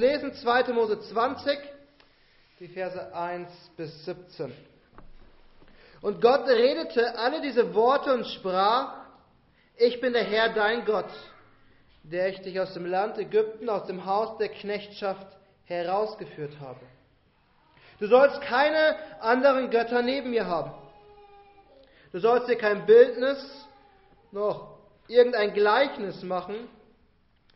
lesen 2. Mose 20, die Verse 1 bis 17. Und Gott redete alle diese Worte und sprach, ich bin der Herr dein Gott, der ich dich aus dem Land Ägypten, aus dem Haus der Knechtschaft herausgeführt habe. Du sollst keine anderen Götter neben mir haben. Du sollst dir kein Bildnis noch irgendein Gleichnis machen,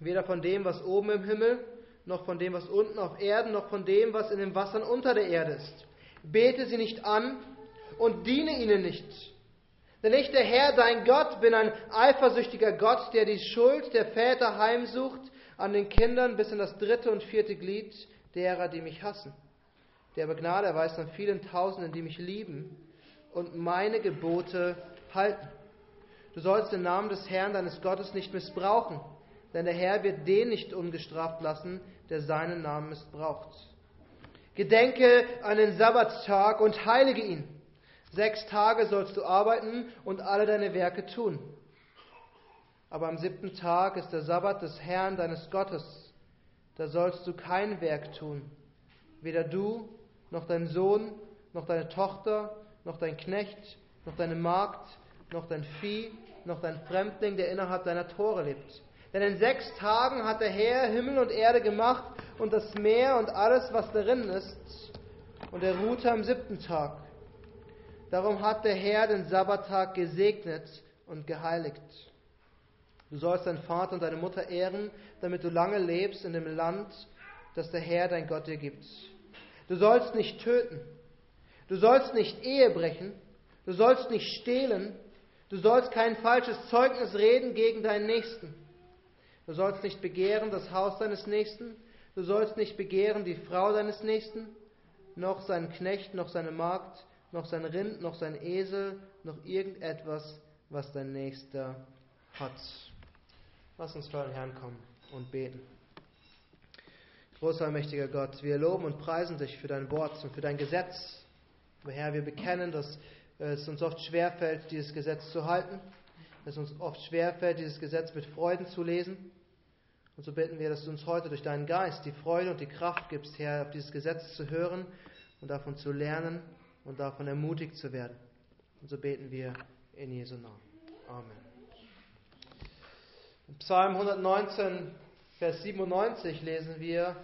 weder von dem, was oben im Himmel, noch von dem, was unten auf Erden, noch von dem, was in den Wassern unter der Erde ist. Bete sie nicht an und diene ihnen nicht. Denn ich, der Herr, dein Gott, bin ein eifersüchtiger Gott, der die Schuld der Väter heimsucht an den Kindern bis in das dritte und vierte Glied derer, die mich hassen der aber Gnade erweist an vielen Tausenden, die mich lieben und meine Gebote halten. Du sollst den Namen des Herrn deines Gottes nicht missbrauchen, denn der Herr wird den nicht ungestraft lassen, der seinen Namen missbraucht. Gedenke an den Sabbattag und heilige ihn. Sechs Tage sollst du arbeiten und alle deine Werke tun. Aber am siebten Tag ist der Sabbat des Herrn deines Gottes. Da sollst du kein Werk tun, weder du noch dein Sohn, noch deine Tochter, noch dein Knecht, noch deine Magd, noch dein Vieh, noch dein Fremdling, der innerhalb deiner Tore lebt. Denn in sechs Tagen hat der Herr Himmel und Erde gemacht und das Meer und alles, was darin ist, und er ruhte am siebten Tag. Darum hat der Herr den Sabbattag gesegnet und geheiligt. Du sollst deinen Vater und deine Mutter ehren, damit du lange lebst in dem Land, das der Herr dein Gott dir gibt. Du sollst nicht töten. Du sollst nicht Ehe brechen. Du sollst nicht stehlen. Du sollst kein falsches Zeugnis reden gegen deinen Nächsten. Du sollst nicht begehren das Haus deines Nächsten. Du sollst nicht begehren die Frau deines Nächsten, noch seinen Knecht, noch seine Magd, noch sein Rind, noch sein Esel, noch irgendetwas, was dein Nächster hat. Lass uns vor den Herrn kommen und beten. Großer, mächtiger Gott, wir loben und preisen dich für dein Wort und für dein Gesetz. Herr, wir bekennen, dass es uns oft schwerfällt, dieses Gesetz zu halten, dass es uns oft schwerfällt, dieses Gesetz mit Freuden zu lesen. Und so bitten wir, dass du uns heute durch deinen Geist die Freude und die Kraft gibst, Herr, auf dieses Gesetz zu hören und davon zu lernen und davon ermutigt zu werden. Und so beten wir in Jesu Namen. Amen. Psalm 119, Vers 97 lesen wir,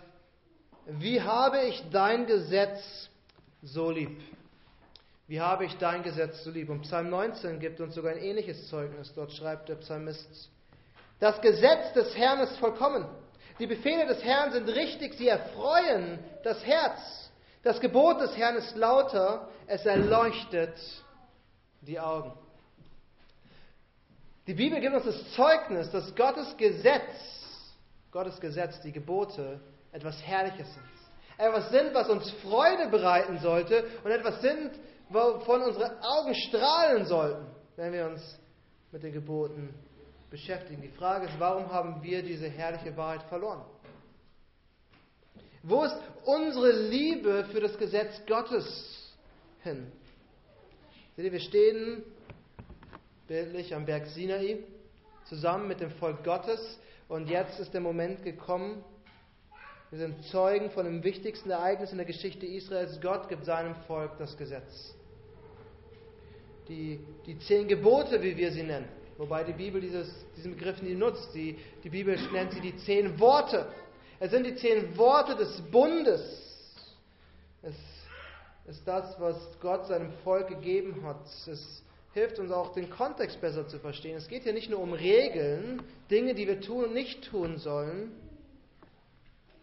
wie habe ich dein Gesetz so lieb? Wie habe ich dein Gesetz so lieb? Und Psalm 19 gibt uns sogar ein ähnliches Zeugnis. Dort schreibt der Psalmist, das Gesetz des Herrn ist vollkommen. Die Befehle des Herrn sind richtig, sie erfreuen das Herz. Das Gebot des Herrn ist lauter, es erleuchtet die Augen. Die Bibel gibt uns das Zeugnis, dass Gottes Gesetz, Gottes Gesetz, die Gebote, etwas Herrliches sind. Etwas sind, was uns Freude bereiten sollte und etwas sind, wovon unsere Augen strahlen sollten, wenn wir uns mit den Geboten beschäftigen. Die Frage ist, warum haben wir diese herrliche Wahrheit verloren? Wo ist unsere Liebe für das Gesetz Gottes hin? Seht ihr, wir stehen bildlich am Berg Sinai zusammen mit dem Volk Gottes und jetzt ist der Moment gekommen, wir sind Zeugen von dem wichtigsten Ereignis in der Geschichte Israels. Gott gibt seinem Volk das Gesetz. Die, die zehn Gebote, wie wir sie nennen. Wobei die Bibel dieses, diesen Begriff nie nutzt. Die, die Bibel nennt sie die zehn Worte. Es sind die zehn Worte des Bundes. Es ist das, was Gott seinem Volk gegeben hat. Es hilft uns auch, den Kontext besser zu verstehen. Es geht hier nicht nur um Regeln, Dinge, die wir tun und nicht tun sollen,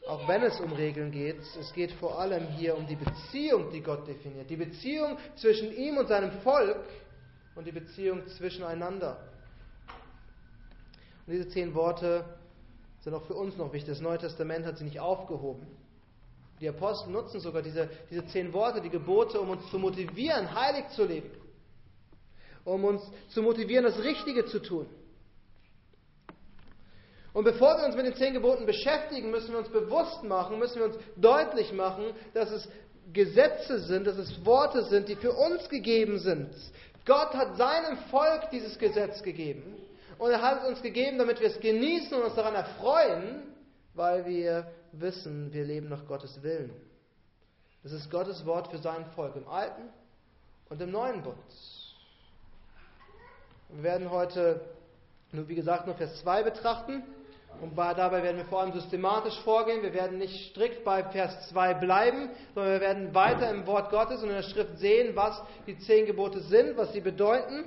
auch wenn es um Regeln geht, es geht vor allem hier um die Beziehung, die Gott definiert. Die Beziehung zwischen ihm und seinem Volk und die Beziehung zwischeneinander. Und diese zehn Worte sind auch für uns noch wichtig. Das Neue Testament hat sie nicht aufgehoben. Die Apostel nutzen sogar diese, diese zehn Worte, die Gebote, um uns zu motivieren, heilig zu leben. Um uns zu motivieren, das Richtige zu tun. Und bevor wir uns mit den zehn Geboten beschäftigen, müssen wir uns bewusst machen, müssen wir uns deutlich machen, dass es Gesetze sind, dass es Worte sind, die für uns gegeben sind. Gott hat seinem Volk dieses Gesetz gegeben. Und er hat es uns gegeben, damit wir es genießen und uns daran erfreuen, weil wir wissen, wir leben nach Gottes Willen. Das ist Gottes Wort für sein Volk im Alten und im Neuen Bund. Wir werden heute, nur wie gesagt, nur Vers 2 betrachten. Und dabei werden wir vor allem systematisch vorgehen. Wir werden nicht strikt bei Vers 2 bleiben, sondern wir werden weiter im Wort Gottes und in der Schrift sehen, was die zehn Gebote sind, was sie bedeuten.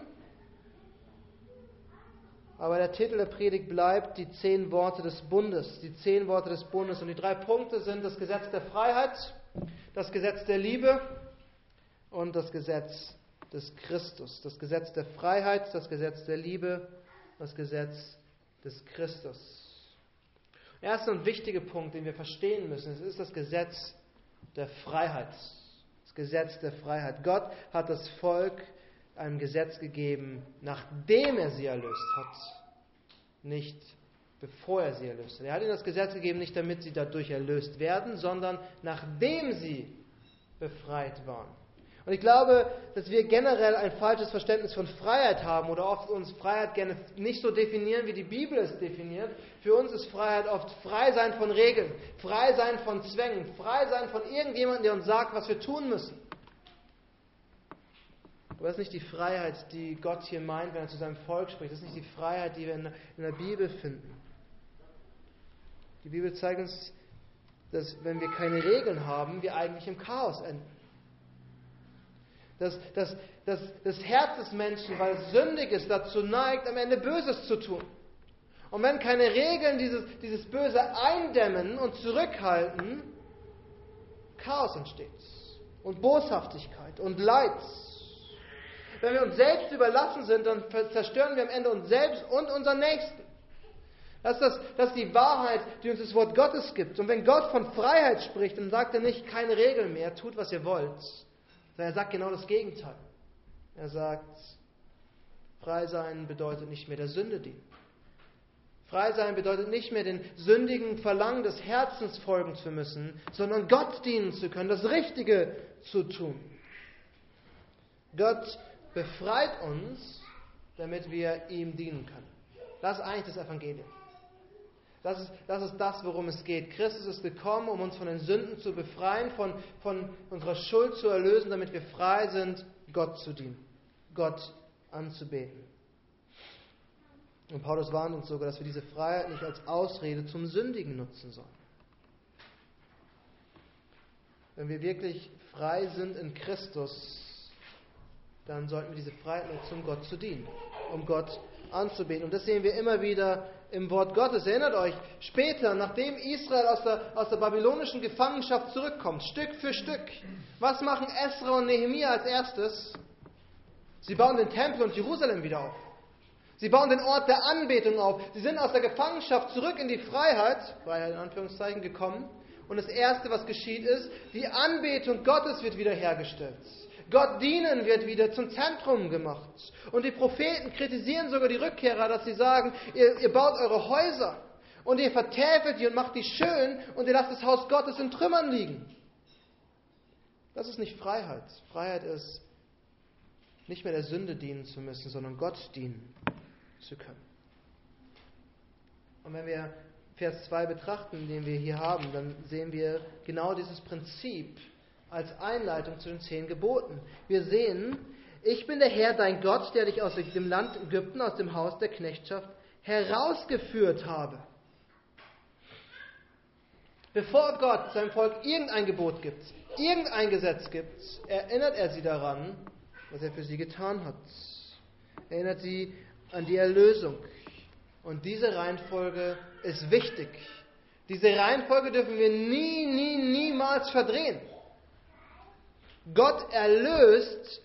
Aber der Titel der Predigt bleibt die zehn Worte des Bundes. Die zehn Worte des Bundes. Und die drei Punkte sind das Gesetz der Freiheit, das Gesetz der Liebe und das Gesetz des Christus. Das Gesetz der Freiheit, das Gesetz der Liebe, das Gesetz des Christus. Der erste und wichtige Punkt, den wir verstehen müssen, ist das Gesetz der Freiheit. Das Gesetz der Freiheit. Gott hat das Volk einem Gesetz gegeben, nachdem er sie erlöst hat, nicht bevor er sie erlöst hat. Er hat ihnen das Gesetz gegeben, nicht damit sie dadurch erlöst werden, sondern nachdem sie befreit waren. Und ich glaube, dass wir generell ein falsches Verständnis von Freiheit haben oder oft uns Freiheit gerne nicht so definieren, wie die Bibel es definiert. Für uns ist Freiheit oft frei sein von Regeln, frei sein von Zwängen, frei sein von irgendjemandem, der uns sagt, was wir tun müssen. Aber das ist nicht die Freiheit, die Gott hier meint, wenn er zu seinem Volk spricht. Das ist nicht die Freiheit, die wir in der Bibel finden. Die Bibel zeigt uns, dass wenn wir keine Regeln haben, wir eigentlich im Chaos enden. Dass, dass, dass das Herz des Menschen, weil es sündig ist, dazu neigt, am Ende Böses zu tun. Und wenn keine Regeln dieses, dieses Böse eindämmen und zurückhalten, Chaos entsteht. Und Boshaftigkeit und Leid. Wenn wir uns selbst überlassen sind, dann zerstören wir am Ende uns selbst und unseren Nächsten. Das ist, das, das ist die Wahrheit, die uns das Wort Gottes gibt. Und wenn Gott von Freiheit spricht, dann sagt er nicht keine Regeln mehr, tut was ihr wollt, sondern er sagt genau das Gegenteil. Er sagt, frei sein bedeutet nicht mehr der Sünde dienen. Frei sein bedeutet nicht mehr den sündigen Verlangen des Herzens folgen zu müssen, sondern Gott dienen zu können, das Richtige zu tun. Gott befreit uns, damit wir ihm dienen können. Das ist eigentlich das Evangelium. Das ist, das ist das, worum es geht. Christus ist gekommen, um uns von den Sünden zu befreien, von, von unserer Schuld zu erlösen, damit wir frei sind, Gott zu dienen, Gott anzubeten. Und Paulus warnt uns sogar, dass wir diese Freiheit nicht als Ausrede zum Sündigen nutzen sollen. Wenn wir wirklich frei sind in Christus, dann sollten wir diese Freiheit nutzen, um Gott zu dienen, um Gott anzubeten. Und das sehen wir immer wieder im Wort Gottes. Erinnert euch, später, nachdem Israel aus der, aus der babylonischen Gefangenschaft zurückkommt, Stück für Stück, was machen Esra und Nehemiah als erstes? Sie bauen den Tempel und Jerusalem wieder auf. Sie bauen den Ort der Anbetung auf. Sie sind aus der Gefangenschaft zurück in die Freiheit, Freiheit in Anführungszeichen, gekommen. Und das Erste, was geschieht, ist, die Anbetung Gottes wird wiederhergestellt. Gott dienen wird wieder zum Zentrum gemacht. Und die Propheten kritisieren sogar die Rückkehrer, dass sie sagen, ihr, ihr baut eure Häuser und ihr vertäfelt die und macht die schön und ihr lasst das Haus Gottes in Trümmern liegen. Das ist nicht Freiheit. Freiheit ist, nicht mehr der Sünde dienen zu müssen, sondern Gott dienen zu können. Und wenn wir Vers 2 betrachten, den wir hier haben, dann sehen wir genau dieses Prinzip als Einleitung zu den zehn Geboten. Wir sehen, ich bin der Herr, dein Gott, der dich aus dem Land Ägypten, aus dem Haus der Knechtschaft herausgeführt habe. Bevor Gott seinem Volk irgendein Gebot gibt, irgendein Gesetz gibt, erinnert er sie daran, was er für sie getan hat. Erinnert sie an die Erlösung. Und diese Reihenfolge ist wichtig. Diese Reihenfolge dürfen wir nie, nie, niemals verdrehen. Gott erlöst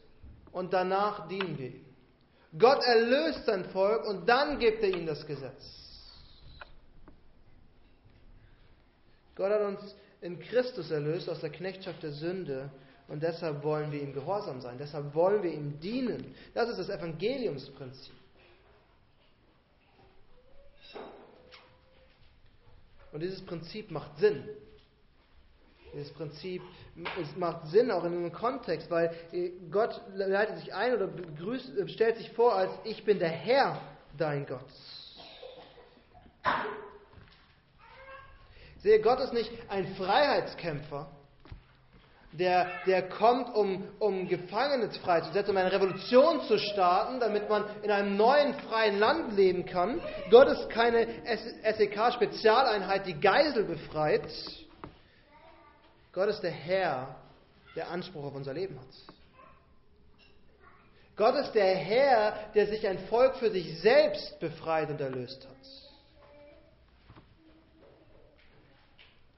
und danach dienen wir ihm. Gott erlöst sein Volk und dann gibt er ihnen das Gesetz. Gott hat uns in Christus erlöst aus der Knechtschaft der Sünde und deshalb wollen wir ihm gehorsam sein, deshalb wollen wir ihm dienen. Das ist das Evangeliumsprinzip. Und dieses Prinzip macht Sinn. Dieses Prinzip es macht Sinn auch in einem Kontext, weil Gott leitet sich ein oder begrüßt, stellt sich vor als ich bin der Herr, dein Gott. Sehe, Gott ist nicht ein Freiheitskämpfer, der, der kommt, um, um Gefangene freizusetzen, um eine Revolution zu starten, damit man in einem neuen freien Land leben kann. Gott ist keine SEK-Spezialeinheit, die Geisel befreit. Gott ist der Herr, der Anspruch auf unser Leben hat. Gott ist der Herr, der sich ein Volk für sich selbst befreit und erlöst hat.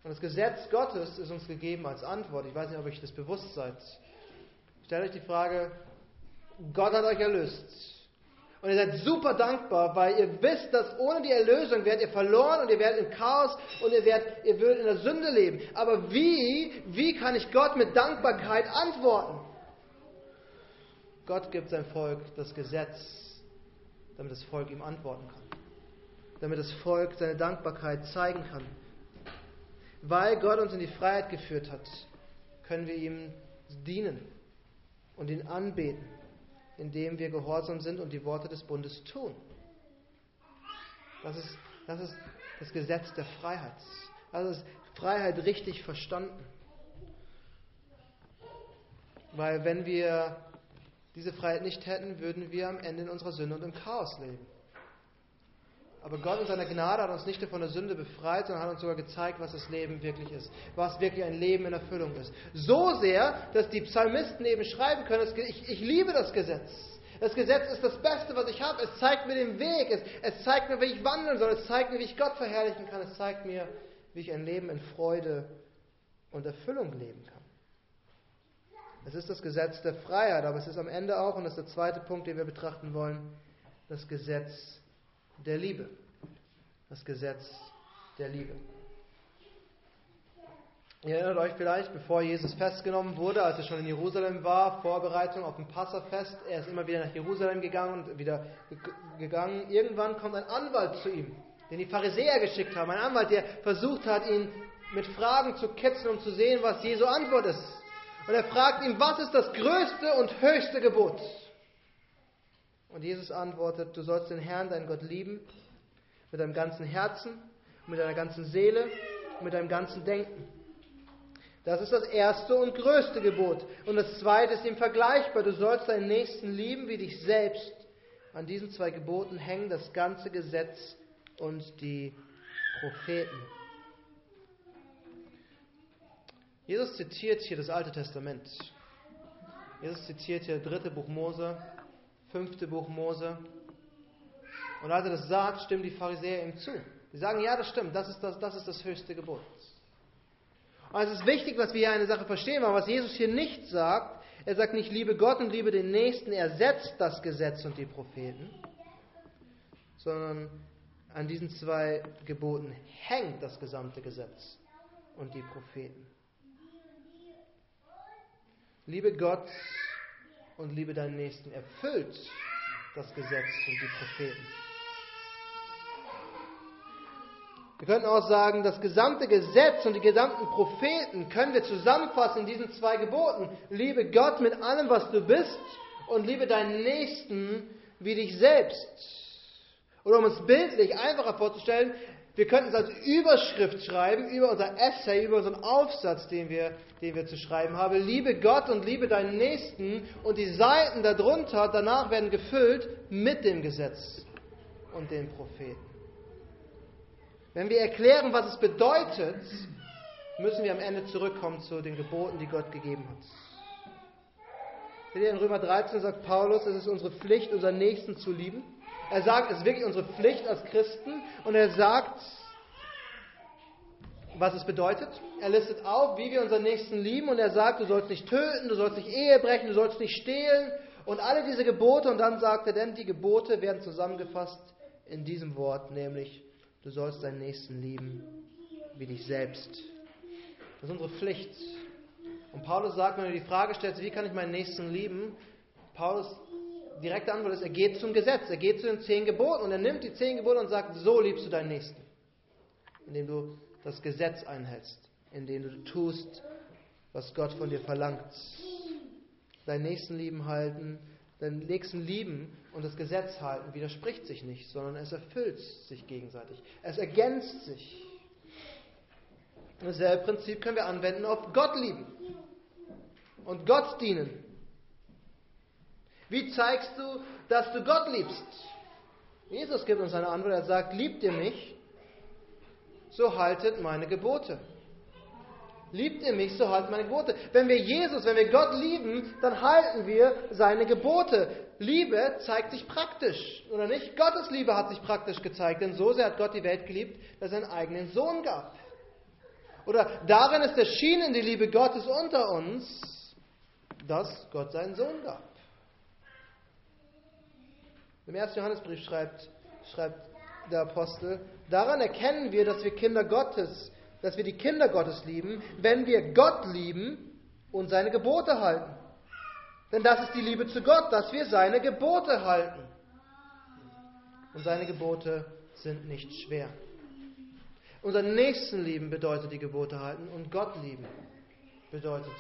Und das Gesetz Gottes ist uns gegeben als Antwort. Ich weiß nicht, ob euch das bewusst seid. Stellt euch die Frage, Gott hat euch erlöst. Und ihr seid super dankbar, weil ihr wisst, dass ohne die Erlösung werdet ihr verloren und ihr werdet im Chaos und ihr werdet, ihr würdet in der Sünde leben. Aber wie, wie kann ich Gott mit Dankbarkeit antworten? Gott gibt sein Volk das Gesetz, damit das Volk ihm antworten kann. Damit das Volk seine Dankbarkeit zeigen kann. Weil Gott uns in die Freiheit geführt hat, können wir ihm dienen und ihn anbeten, indem wir gehorsam sind und die Worte des Bundes tun. Das ist das, ist das Gesetz der Freiheit. Das ist Freiheit richtig verstanden. Weil wenn wir diese Freiheit nicht hätten, würden wir am Ende in unserer Sünde und im Chaos leben. Aber Gott in seiner Gnade hat uns nicht nur von der Sünde befreit, sondern hat uns sogar gezeigt, was das Leben wirklich ist. Was wirklich ein Leben in Erfüllung ist. So sehr, dass die Psalmisten eben schreiben können, ich, ich liebe das Gesetz. Das Gesetz ist das Beste, was ich habe. Es zeigt mir den Weg. Es, es zeigt mir, wie ich wandeln soll. Es zeigt mir, wie ich Gott verherrlichen kann. Es zeigt mir, wie ich ein Leben in Freude und Erfüllung leben kann. Es ist das Gesetz der Freiheit, aber es ist am Ende auch, und das ist der zweite Punkt, den wir betrachten wollen, das Gesetz der Liebe. Das Gesetz der Liebe. Ihr erinnert euch vielleicht, bevor Jesus festgenommen wurde, als er schon in Jerusalem war, Vorbereitung auf ein Passafest, er ist immer wieder nach Jerusalem gegangen und wieder gegangen. Irgendwann kommt ein Anwalt zu ihm, den die Pharisäer geschickt haben. Ein Anwalt, der versucht hat, ihn mit Fragen zu kitzeln, um zu sehen, was Jesu Antwort ist. Und er fragt ihn, was ist das größte und höchste Gebot? Und Jesus antwortet, du sollst den Herrn, deinen Gott lieben, mit deinem ganzen Herzen, mit deiner ganzen Seele, mit deinem ganzen Denken. Das ist das erste und größte Gebot. Und das zweite ist ihm vergleichbar. Du sollst deinen Nächsten lieben wie dich selbst. An diesen zwei Geboten hängen das ganze Gesetz und die Propheten. Jesus zitiert hier das Alte Testament. Jesus zitiert hier dritte Buch Mose, fünfte Buch Mose. Und als er das sagt, stimmen die Pharisäer ihm zu. Die sagen, ja, das stimmt, das ist das, das, ist das höchste Gebot. Und es ist wichtig, dass wir hier eine Sache verstehen, weil was Jesus hier nicht sagt, er sagt nicht, liebe Gott und liebe den Nächsten, er setzt das Gesetz und die Propheten, sondern an diesen zwei Geboten hängt das gesamte Gesetz und die Propheten. Liebe Gott und liebe deinen Nächsten erfüllt das Gesetz und die Propheten. Wir könnten auch sagen, das gesamte Gesetz und die gesamten Propheten können wir zusammenfassen in diesen zwei Geboten. Liebe Gott mit allem, was du bist und liebe deinen Nächsten wie dich selbst. Oder um es bildlich einfacher vorzustellen, wir könnten es als Überschrift schreiben über unser Essay, über unseren Aufsatz, den wir, den wir zu schreiben haben. Liebe Gott und liebe deinen Nächsten. Und die Seiten darunter, danach werden gefüllt mit dem Gesetz und den Propheten. Wenn wir erklären, was es bedeutet, müssen wir am Ende zurückkommen zu den Geboten, die Gott gegeben hat. In Römer 13 sagt Paulus, es ist unsere Pflicht, unseren Nächsten zu lieben er sagt, es ist wirklich unsere Pflicht als Christen und er sagt, was es bedeutet. Er listet auf, wie wir unseren Nächsten lieben und er sagt, du sollst nicht töten, du sollst nicht Ehe brechen, du sollst nicht stehlen und alle diese Gebote und dann sagt er, denn die Gebote werden zusammengefasst in diesem Wort, nämlich du sollst deinen Nächsten lieben wie dich selbst. Das ist unsere Pflicht. Und Paulus sagt, wenn du die Frage stellst, wie kann ich meinen Nächsten lieben, Paulus direkte Antwort ist, er geht zum Gesetz, er geht zu den zehn Geboten und er nimmt die zehn Gebote und sagt, so liebst du deinen Nächsten. Indem du das Gesetz einhältst, indem du tust, was Gott von dir verlangt. Deinen Nächsten lieben halten, deinen Nächsten lieben und das Gesetz halten widerspricht sich nicht, sondern es erfüllt sich gegenseitig. Es ergänzt sich. Dasselbe Prinzip können wir anwenden auf Gott lieben und Gott dienen. Wie zeigst du, dass du Gott liebst? Jesus gibt uns eine Antwort. Er sagt, liebt ihr mich, so haltet meine Gebote. Liebt ihr mich, so haltet meine Gebote. Wenn wir Jesus, wenn wir Gott lieben, dann halten wir seine Gebote. Liebe zeigt sich praktisch, oder nicht? Gottes Liebe hat sich praktisch gezeigt, denn so sehr hat Gott die Welt geliebt, dass er einen eigenen Sohn gab. Oder darin ist erschienen die Liebe Gottes unter uns, dass Gott seinen Sohn gab. Im ersten Johannesbrief schreibt, schreibt der Apostel, daran erkennen wir, dass wir Kinder Gottes, dass wir die Kinder Gottes lieben, wenn wir Gott lieben und seine Gebote halten. Denn das ist die Liebe zu Gott, dass wir seine Gebote halten. Und seine Gebote sind nicht schwer. Unseren Nächsten lieben bedeutet die Gebote halten und Gott lieben bedeutet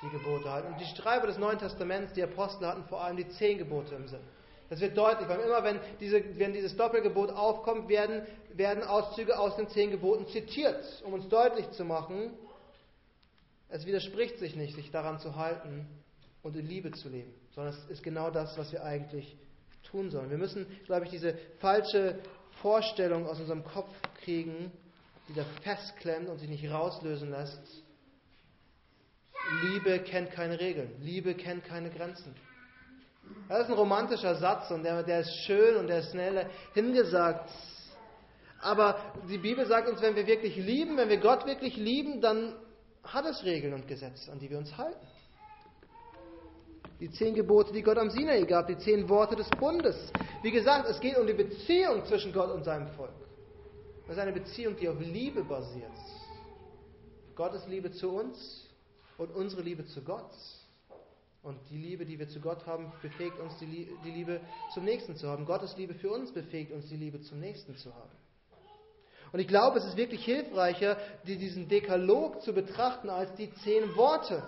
die Gebote halten. Und die Schreiber des Neuen Testaments, die Apostel, hatten vor allem die zehn Gebote im Sinn. Das wird deutlich, weil immer wenn, diese, wenn dieses Doppelgebot aufkommt, werden, werden Auszüge aus den zehn Geboten zitiert, um uns deutlich zu machen, es widerspricht sich nicht, sich daran zu halten und in Liebe zu leben, sondern es ist genau das, was wir eigentlich tun sollen. Wir müssen, glaube ich, diese falsche Vorstellung aus unserem Kopf kriegen, die da festklemmt und sich nicht rauslösen lässt. Liebe kennt keine Regeln, Liebe kennt keine Grenzen. Das ist ein romantischer Satz und der, der ist schön und der ist schnell hingesagt. Aber die Bibel sagt uns, wenn wir wirklich lieben, wenn wir Gott wirklich lieben, dann hat es Regeln und Gesetze, an die wir uns halten. Die zehn Gebote, die Gott am Sinai gab, die zehn Worte des Bundes. Wie gesagt, es geht um die Beziehung zwischen Gott und seinem Volk. Das ist eine Beziehung, die auf Liebe basiert. Gottes Liebe zu uns und unsere Liebe zu Gott. Und die Liebe, die wir zu Gott haben, befähigt uns, die Liebe zum Nächsten zu haben. Gottes Liebe für uns befähigt uns, die Liebe zum Nächsten zu haben. Und ich glaube, es ist wirklich hilfreicher, diesen Dekalog zu betrachten als die zehn Worte,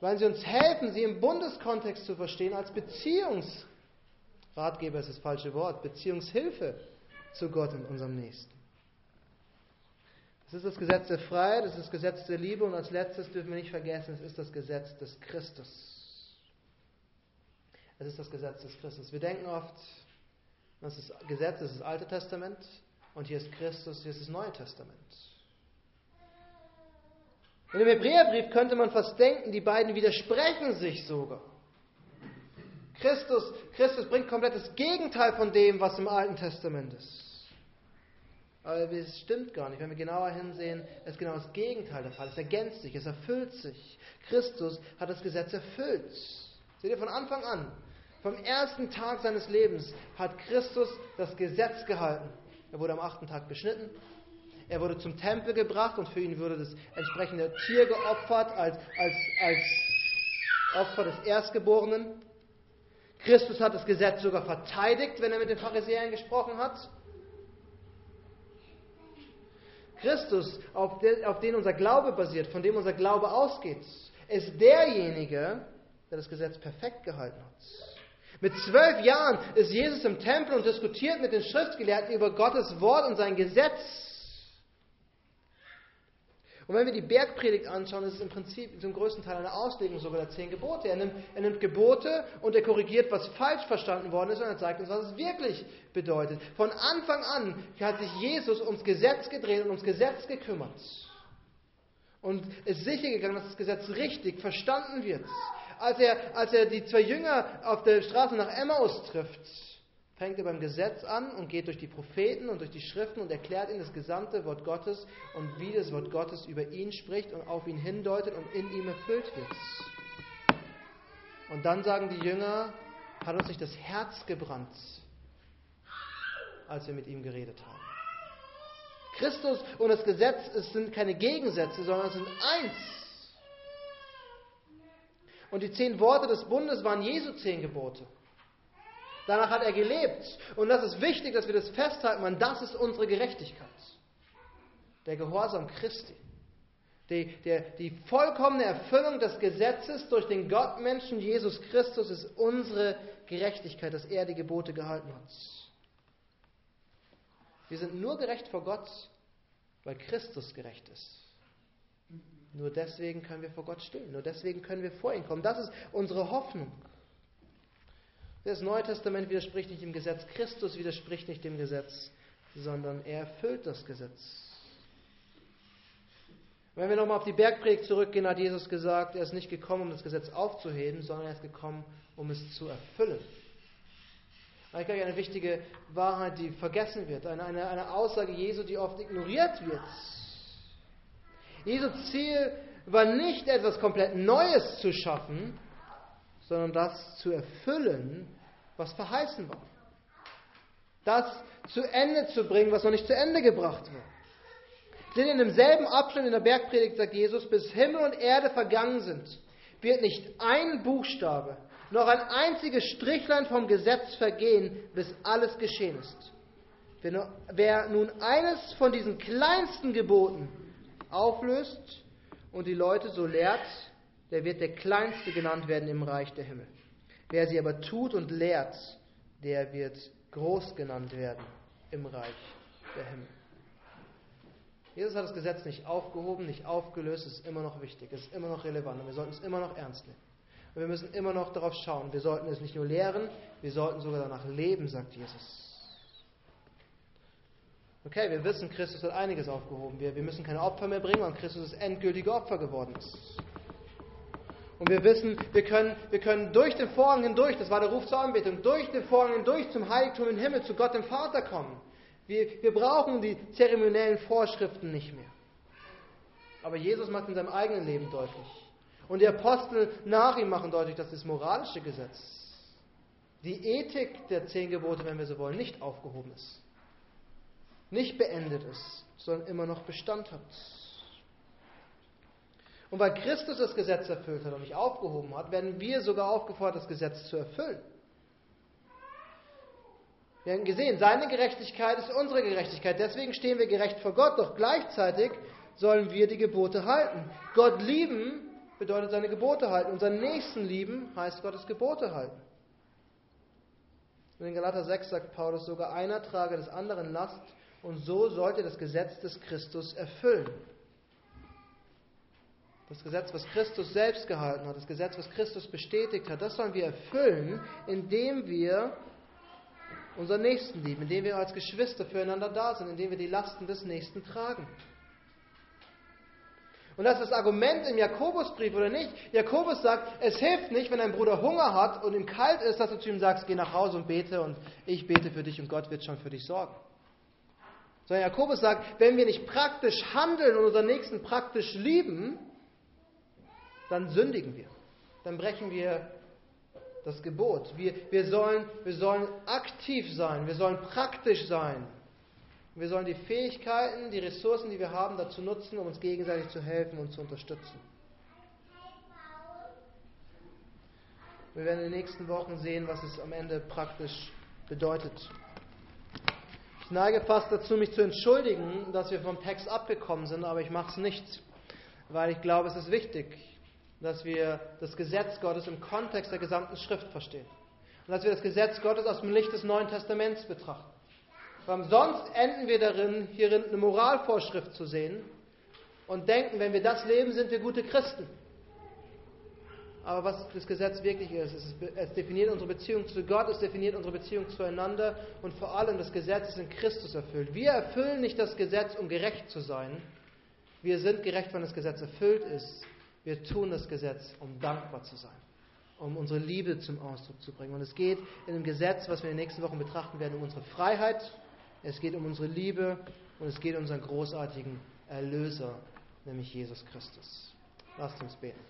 weil sie uns helfen, sie im Bundeskontext zu verstehen, als Beziehungsratgeber ist das falsche Wort, Beziehungshilfe zu Gott und unserem Nächsten. Das ist das Gesetz der Freiheit, das ist das Gesetz der Liebe und als letztes dürfen wir nicht vergessen, es ist das Gesetz des Christus. Es ist das Gesetz des Christus. Wir denken oft, das ist Gesetz, das ist das Alte Testament und hier ist Christus, hier ist das Neue Testament. In dem Hebräerbrief könnte man fast denken, die beiden widersprechen sich sogar. Christus, Christus bringt das Gegenteil von dem, was im Alten Testament ist. Aber es stimmt gar nicht. Wenn wir genauer hinsehen, ist genau das Gegenteil der Fall. Es ergänzt sich, es erfüllt sich. Christus hat das Gesetz erfüllt. Seht ihr von Anfang an, vom ersten Tag seines Lebens hat Christus das Gesetz gehalten. Er wurde am achten Tag beschnitten. Er wurde zum Tempel gebracht und für ihn wurde das entsprechende Tier geopfert als, als, als Opfer des Erstgeborenen. Christus hat das Gesetz sogar verteidigt, wenn er mit den Pharisäern gesprochen hat. Christus, auf den, auf den unser Glaube basiert, von dem unser Glaube ausgeht, ist derjenige, der das Gesetz perfekt gehalten hat. Mit zwölf Jahren ist Jesus im Tempel und diskutiert mit den Schriftgelehrten über Gottes Wort und sein Gesetz. Und wenn wir die Bergpredigt anschauen, ist es im Prinzip zum größten Teil eine Auslegung sogar der zehn Gebote. Er nimmt, er nimmt, Gebote und er korrigiert, was falsch verstanden worden ist und er zeigt uns, was es wirklich bedeutet. Von Anfang an hat sich Jesus ums Gesetz gedreht und ums Gesetz gekümmert. Und ist sicher gegangen, dass das Gesetz richtig verstanden wird. Als er, als er die zwei Jünger auf der Straße nach Emmaus trifft, fängt er beim Gesetz an und geht durch die Propheten und durch die Schriften und erklärt ihnen das gesamte Wort Gottes und wie das Wort Gottes über ihn spricht und auf ihn hindeutet und in ihm erfüllt wird. Und dann sagen die Jünger, hat uns nicht das Herz gebrannt, als wir mit ihm geredet haben. Christus und das Gesetz es sind keine Gegensätze, sondern es sind eins. Und die zehn Worte des Bundes waren Jesu zehn Gebote. Danach hat er gelebt. Und das ist wichtig, dass wir das festhalten, weil das ist unsere Gerechtigkeit. Der Gehorsam Christi. Die, der, die vollkommene Erfüllung des Gesetzes durch den Gottmenschen Jesus Christus ist unsere Gerechtigkeit, dass er die Gebote gehalten hat. Wir sind nur gerecht vor Gott, weil Christus gerecht ist. Nur deswegen können wir vor Gott stehen. Nur deswegen können wir vor ihn kommen. Das ist unsere Hoffnung. Das Neue Testament widerspricht nicht dem Gesetz. Christus widerspricht nicht dem Gesetz, sondern er erfüllt das Gesetz. Wenn wir nochmal auf die Bergpredigt zurückgehen, hat Jesus gesagt, er ist nicht gekommen, um das Gesetz aufzuheben, sondern er ist gekommen, um es zu erfüllen. Ich glaube, eine wichtige Wahrheit, die vergessen wird, eine, eine, eine Aussage Jesu, die oft ignoriert wird. Jesu Ziel war nicht etwas komplett Neues zu schaffen, sondern das zu erfüllen, was verheißen war. Das zu Ende zu bringen, was noch nicht zu Ende gebracht war. Denn in demselben Abschnitt in der Bergpredigt sagt Jesus, bis Himmel und Erde vergangen sind, wird nicht ein Buchstabe, noch ein einziges Strichlein vom Gesetz vergehen, bis alles geschehen ist. Wer nun eines von diesen kleinsten Geboten auflöst und die Leute so lehrt, der wird der Kleinste genannt werden im Reich der Himmel. Wer sie aber tut und lehrt, der wird groß genannt werden im Reich der Himmel. Jesus hat das Gesetz nicht aufgehoben, nicht aufgelöst, es ist immer noch wichtig, es ist immer noch relevant und wir sollten es immer noch ernst nehmen. Und wir müssen immer noch darauf schauen. Wir sollten es nicht nur lehren, wir sollten sogar danach leben, sagt Jesus. Okay, wir wissen, Christus hat einiges aufgehoben. Wir, wir müssen keine Opfer mehr bringen, weil Christus das endgültige Opfer geworden ist. Und wir wissen, wir können, wir können durch den Vorhang hindurch, das war der Ruf zur Anbetung, durch den Vorhang hindurch zum Heiligtum im Himmel, zu Gott dem Vater kommen. Wir, wir brauchen die zeremoniellen Vorschriften nicht mehr. Aber Jesus macht in seinem eigenen Leben deutlich. Und die Apostel nach ihm machen deutlich, dass das moralische Gesetz, die Ethik der zehn Gebote, wenn wir so wollen, nicht aufgehoben ist. Nicht beendet ist, sondern immer noch Bestand hat. Und weil Christus das Gesetz erfüllt hat und nicht aufgehoben hat, werden wir sogar aufgefordert, das Gesetz zu erfüllen. Wir haben gesehen, seine Gerechtigkeit ist unsere Gerechtigkeit. Deswegen stehen wir gerecht vor Gott. Doch gleichzeitig sollen wir die Gebote halten. Gott lieben bedeutet seine Gebote halten. Unseren Nächsten lieben heißt Gottes Gebote halten. Und in Galater 6 sagt Paulus, sogar einer trage des anderen Last und so sollte das Gesetz des Christus erfüllen. Das Gesetz, was Christus selbst gehalten hat, das Gesetz, was Christus bestätigt hat, das sollen wir erfüllen, indem wir unseren Nächsten lieben, indem wir als Geschwister füreinander da sind, indem wir die Lasten des Nächsten tragen. Und das ist das Argument im Jakobusbrief oder nicht? Jakobus sagt, es hilft nicht, wenn ein Bruder Hunger hat und ihm kalt ist, dass du zu ihm sagst, geh nach Hause und bete und ich bete für dich und Gott wird schon für dich sorgen. Sondern Jakobus sagt, wenn wir nicht praktisch handeln und unseren Nächsten praktisch lieben, dann sündigen wir. Dann brechen wir das Gebot. Wir, wir, sollen, wir sollen aktiv sein, wir sollen praktisch sein. Wir sollen die Fähigkeiten, die Ressourcen, die wir haben, dazu nutzen, um uns gegenseitig zu helfen und zu unterstützen. Wir werden in den nächsten Wochen sehen, was es am Ende praktisch bedeutet. Ich neige fast dazu, mich zu entschuldigen, dass wir vom Text abgekommen sind, aber ich mache es nicht, weil ich glaube, es ist wichtig dass wir das Gesetz Gottes im Kontext der gesamten Schrift verstehen. Und dass wir das Gesetz Gottes aus dem Licht des Neuen Testaments betrachten. Weil sonst enden wir darin, hierin eine Moralvorschrift zu sehen und denken, wenn wir das leben, sind wir gute Christen. Aber was das Gesetz wirklich ist, es definiert unsere Beziehung zu Gott, es definiert unsere Beziehung zueinander und vor allem das Gesetz ist in Christus erfüllt. Wir erfüllen nicht das Gesetz, um gerecht zu sein. Wir sind gerecht, wenn das Gesetz erfüllt ist wir tun das Gesetz, um dankbar zu sein, um unsere Liebe zum Ausdruck zu bringen. Und es geht in dem Gesetz, was wir in den nächsten Wochen betrachten werden, um unsere Freiheit, es geht um unsere Liebe und es geht um unseren großartigen Erlöser, nämlich Jesus Christus. Lasst uns beten.